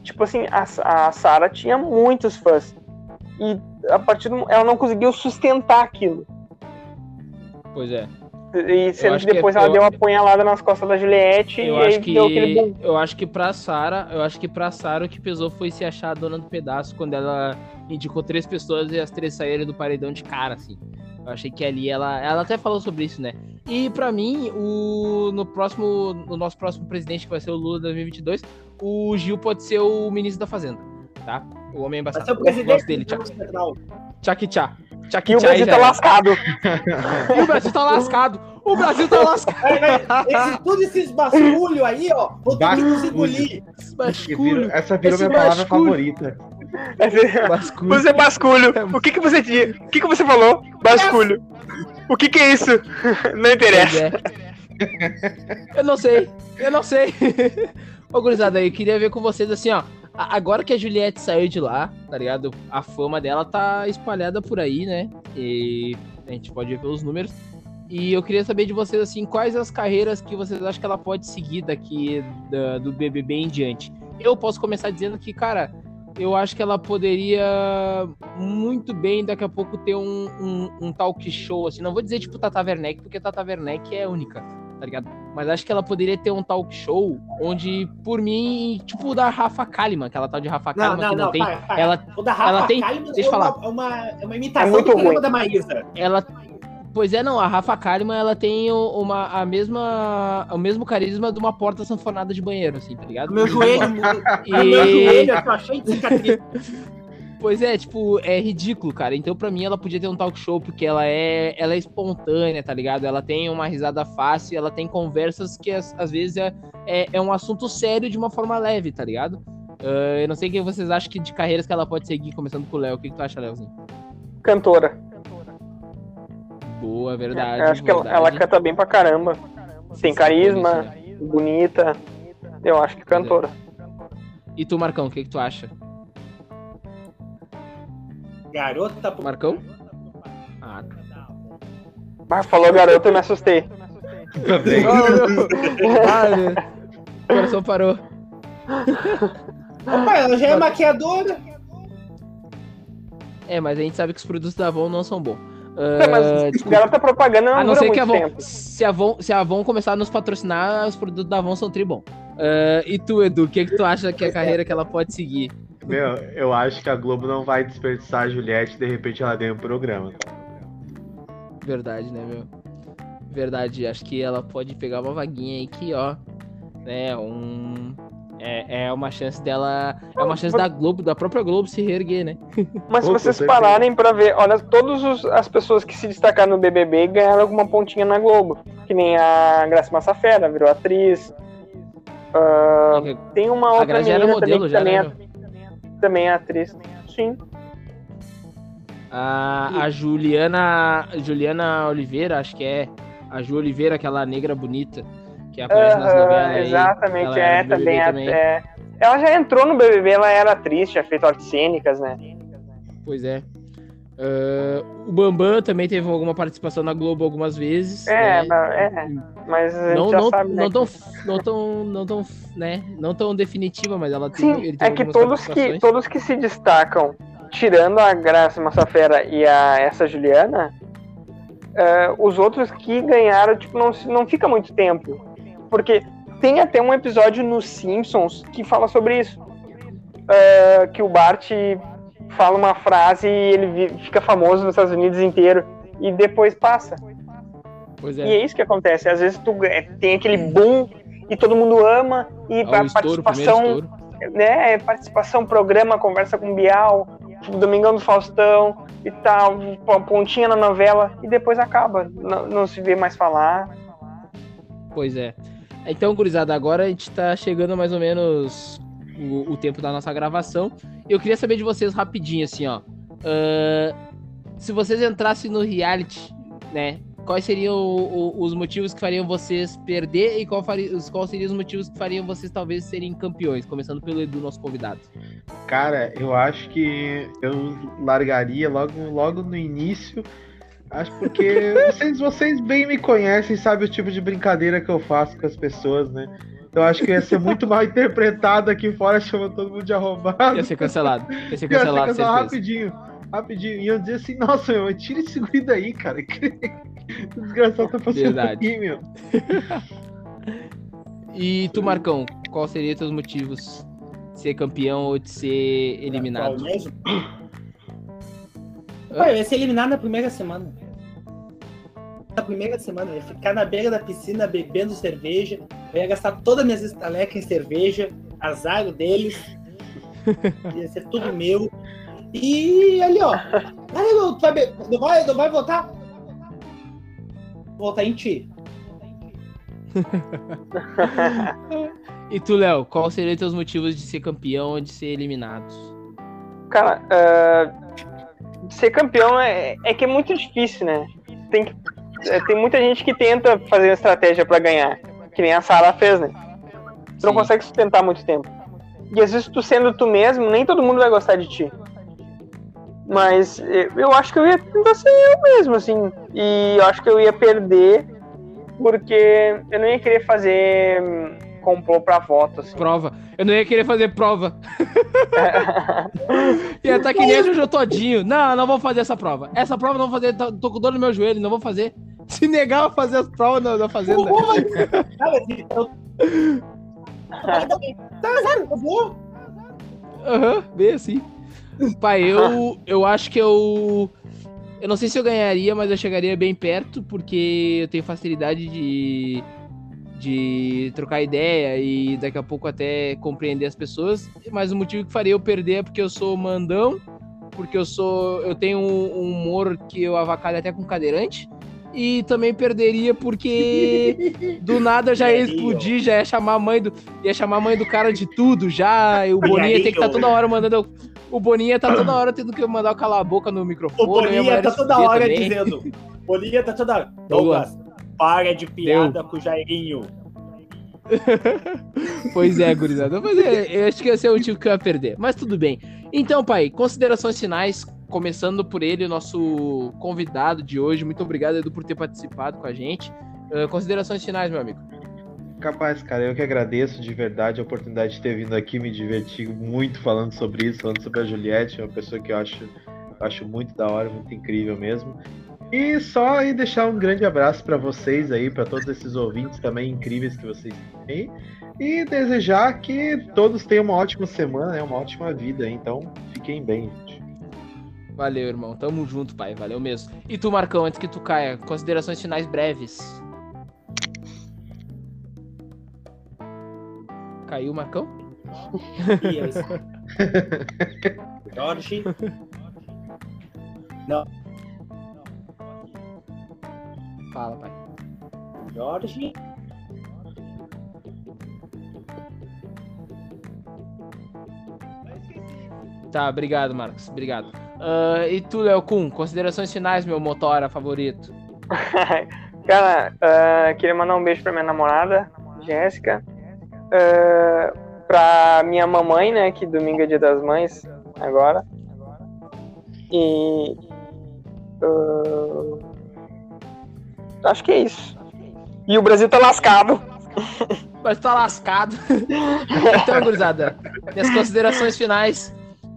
Tipo assim a, a Sara tinha muitos fãs e a partir do, ela não conseguiu sustentar aquilo Pois é. e sendo acho que que depois é- ela eu- deu uma punhalada nas costas da Juliette Eu e aí acho que deu aquele boom. eu acho que pra Sara, eu acho que pra Sara o que pesou foi se achar a dona do pedaço quando ela indicou três pessoas e as três saíram do paredão de cara assim. Eu achei que ali ela ela até falou sobre isso, né? E pra mim, o no próximo no nosso próximo presidente que vai ser o Lula 2022, o Gil pode ser o ministro da Fazenda, tá? O homem Vai ser o presidente Gosto dele, do tchau. Tchau, tchau. Tchau, E o Brasil tá era. lascado. E o Brasil tá lascado. O Brasil tá lascado. Aí, esse, tudo esses basculho aí, ó, vou ter que nos engolir. Basculho. essa virou Esse minha palavra basculho. favorita. Basculho. Você basculho. O que que você di- O que que você falou? Basculho. O que que é isso? Não interessa. É. Eu não sei, eu não sei. Ô, gurizada, eu queria ver com vocês assim, ó. Agora que a Juliette saiu de lá, tá ligado? A fama dela tá espalhada por aí, né? E a gente pode ver pelos números. E eu queria saber de vocês, assim, quais as carreiras que vocês acham que ela pode seguir daqui da- do BBB em diante. Eu posso começar dizendo que, cara, eu acho que ela poderia muito bem daqui a pouco ter um, um, um talk show, assim. Não vou dizer tipo Tata Werneck, porque Tata Werneck é única, tá ligado? Mas acho que ela poderia ter um talk show onde, por mim, tipo o da Rafa Kalimann, aquela tal de Rafa Não, Kalimann não, que não, não, tem. para, para. Ela, O da Rafa ela tem- Kalimann deixa eu é uma, falar. é uma, é uma imitação É muito do programa ruim. da Maísa. ela. Pois é, não, a Rafa Kalimann, ela tem o- uma, a mesma, o mesmo carisma de uma porta sanfonada de banheiro, assim, tá ligado? O meu joelho, E- o meu joelho, eu tô cheio de cicatriz. Pois é, tipo, é ridículo, cara. Então, pra mim, ela podia ter um talk show, porque ela é, ela é espontânea, tá ligado? Ela tem uma risada fácil, ela tem conversas que às, às vezes é, é, é um assunto sério de uma forma leve, tá ligado? Ah, eu não sei o que vocês acham que de carreiras que ela pode seguir, começando com o Léo. O que, que tu acha, Léozinho? Cantora. Boa, verdade. Eu acho que ela, verdade. ela canta bem pra caramba. Tem carisma, bonita. Eu acho que cantora. E tu, Marcão, o que, que tu acha? Garota Marcão? Ah, Ah, falou garota, eu me assustei. Também. ah. O coração parou. Opa, ela já é maquiadora. É, mas a gente sabe que os produtos da Avon não são bons. Não, mas desculpa. garota propaganda não, A não ser que a Avon, se a Avon, se a Avon começar a nos patrocinar, os produtos da Avon são tribom. Ah, e tu, Edu, o que, que tu acha que é a carreira que ela pode seguir? Meu, eu acho que a Globo não vai desperdiçar a Juliette e de repente ela ganha um programa. Verdade, né, meu? Verdade, acho que ela pode pegar uma vaguinha aí que, ó, né, um... É, é uma chance dela. É uma chance da Globo, da própria Globo se reerguer, né? Mas se vocês pararem pra ver, olha, todas as pessoas que se destacaram no BBB ganharam alguma pontinha na Globo. Que nem a Graça Massafera, virou atriz. Ah, tem uma a outra Grazi era menina também modelo que já, também, né? Também é atriz. Sim. A, a Juliana. Juliana Oliveira, acho que é. A Ju Oliveira, aquela negra bonita. Que aparece nas Aham, novelas. aí. exatamente, Ela é, também, é, é. Ela já entrou no BBB, ela era atriz, tinha feito artes cênicas, né? Pois é. Ah, o Bambam também teve alguma participação na Globo algumas vezes. É, né? mas- é, mas a gente Não, não, sabe, né? não, que- tão, não tão, não tão, né? Não tão definitiva, mas ela tem. Sim, tem é que todos que, todos que se destacam, tirando a Graça Massafera e a essa Juliana, é, os outros que ganharam, tipo, não, não fica muito tempo. Porque tem até um episódio nos Simpsons que fala sobre isso. É, que o Bart fala uma frase e ele fica famoso nos Estados Unidos inteiro e depois passa. Pois E é. é isso que acontece. Às vezes tu é, tem aquele boom e todo mundo ama e É o a estouro, participação estouro. né, participação, programa, conversa com o Bial, tipo, Domingão do Faustão e tal, pontinha na novela, e depois acaba, não, não se vê mais falar. Pois é. Então, gurizada, agora a gente tá chegando mais ou menos o, o tempo da nossa gravação. Eu queria saber de vocês rapidinho, assim, ó. Ahn, se vocês entrassem no reality, né? Quais seriam o- o- os motivos que fariam vocês perder e qual faria, os- quais seriam os motivos que fariam vocês talvez serem campeões? Começando pelo Edu, nosso convidado. Cara, eu acho que eu largaria logo, logo no início. Acho porque vocês, vocês bem me conhecem, sabem o tipo de brincadeira que eu faço com as pessoas, né? Então acho que eu ia ser muito mal interpretado aqui fora, chamando todo mundo de arrombado. Ia ser cancelado. Ia ser Ia ser cancelado, cancelado certeza. rapidinho. Rapidinho. E eu dizer assim, nossa, meu, tira esse guri daí, cara. Que desgraçado tá fazendo Verdade. aqui, meu. E tu, Marcão, qual seriam teus motivos de ser campeão ou de ser eliminado? Qual mesmo? Pô, eu ia ser eliminado na primeira semana. Na primeira semana, eu ia ficar na beira da piscina bebendo cerveja. Eu ia gastar todas as minhas estalecas em cerveja, azar deles. Ia ser tudo meu. E ali, ó. Não, tu vai, be- não, vai, não vai votar? Vou votar em ti. E tu, Léo, qual seriam teus motivos de ser campeão ou de ser eliminado? Cara, ah, ser campeão é, é que é muito difícil, né? Tem, que, tem muita gente que tenta fazer uma estratégia pra ganhar, que nem a Sara fez, né? Tu não Sim. consegue sustentar muito tempo. E às vezes tu sendo tu mesmo, nem todo mundo vai gostar de ti. Mas eh, eu acho que eu ia tentar ser eu mesmo, assim. E eu acho que eu ia perder porque eu não ia querer fazer hum, complô pra voto, assim. Prova. Eu não ia querer fazer prova. ia estar que nem Jojo Todinho. Não, não vou fazer essa prova. Essa prova eu não vou fazer. tô- com dor no meu joelho, não vou fazer. Se negar a fazer as provas na, na fazenda. Cara, assim, eu... Tá, azar, eu vou. Aham, bem assim. Pai, eu, eu acho que eu. Eu não sei se eu ganharia, mas eu chegaria bem perto, porque eu tenho facilidade de, de trocar ideia e daqui a pouco até compreender as pessoas. Mas o motivo que faria eu perder é porque eu sou mandão, porque eu sou. Eu tenho um um humor que eu avacalho até com cadeirante. E também perderia porque do nada já ia explodir, já ia chamar a mãe do. Ia chamar a mãe do cara de tudo já. E o Boninha tem que estar toda hora mandando. eu- O Boninha tá toda hora tendo que mandar eu calar a boca no microfone. O Bolinha tá toda hora também. dizendo. Bolinha tá toda hora. Douglas. Para de piada com o Jairinho. Pois é, gurizada. Mas é, eu acho que esse é o motivo que eu ia perder. Mas tudo bem. Então, pai, considerações finais. Começando por ele, o nosso convidado de hoje. Muito obrigado, Edu, por ter participado com a gente. Ah, considerações finais, meu amigo. Capaz, cara, eu que agradeço de verdade a oportunidade de ter vindo aqui, me diverti muito falando sobre isso, falando sobre a Juliette, uma pessoa que eu acho acho muito da hora, muito incrível mesmo. E só aí deixar um grande abraço para vocês aí, para todos esses ouvintes também incríveis que vocês têm. E desejar que todos tenham uma ótima semana, né? uma ótima vida. Então, fiquem bem, gente. Valeu, irmão. Tamo junto, pai. Valeu mesmo. E tu, Marcão, antes que tu caia, considerações finais breves. Caiu, Marcão? E é isso. Jorge. Fala, pai. Jorge. Tá, obrigado, Marcos. Obrigado. Ah, e tu, Léo Kun, considerações finais, meu motora favorito. Cara, ah, queria mandar um beijo pra minha namorada, Jéssica. Ah, pra minha mamãe, né? Que domingo é dia das mães, agora. E. ah, acho que é isso. E o Brasil tá lascado. Mas tá lascado. então, gurizada, minhas considerações finais.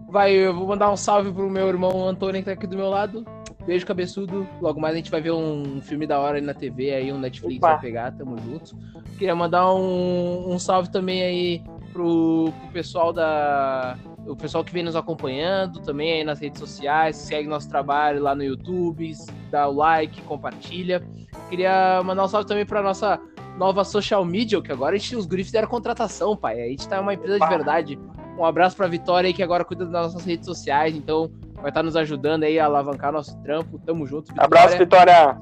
Vai, eu vou mandar um salve pro meu irmão Antônio que tá aqui do meu lado. Beijo cabeçudo. Logo mais a gente vai ver um filme da hora aí na TV, aí um Netflix Opa. vai pegar, tamo junto. Queria mandar um, um salve também aí pro, pro pessoal da. O pessoal que vem nos acompanhando também aí nas redes sociais, segue nosso trabalho lá no YouTube, dá o like, compartilha. Queria mandar um salve também pra nossa nova social media, que agora a gente, os guris fizeram contratação, pai. A gente tá uma empresa de verdade. Um abraço pra Vitória aí, que agora cuida das nossas redes sociais, então vai estar nos ajudando aí a alavancar nosso trampo. Tamo junto, Vitória. Abraço, Vitória.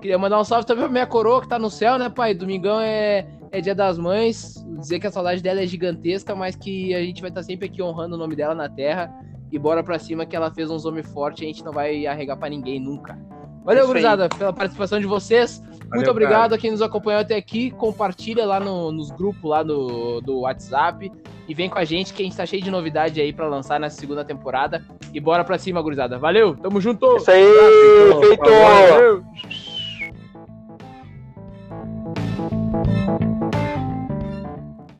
Queria mandar um salve também pra minha coroa que tá no céu, né, pai? Domingão é, é Dia das Mães, dizer que a saudade dela é gigantesca, mas que a gente vai estar sempre aqui honrando o nome dela na terra. E bora pra cima que ela fez uns homens fortes, a gente não vai arregar para ninguém nunca. Valeu, gurizada, pela participação de vocês. Valeu, Muito obrigado cara. a quem nos acompanhou até aqui. Compartilha lá no, nos grupos lá no, do WhatsApp e vem com a gente que a gente tá cheio de novidade aí para lançar nessa segunda temporada. E bora pra cima, gurizada. Valeu, tamo junto! Isso aí, então. feito! Valeu!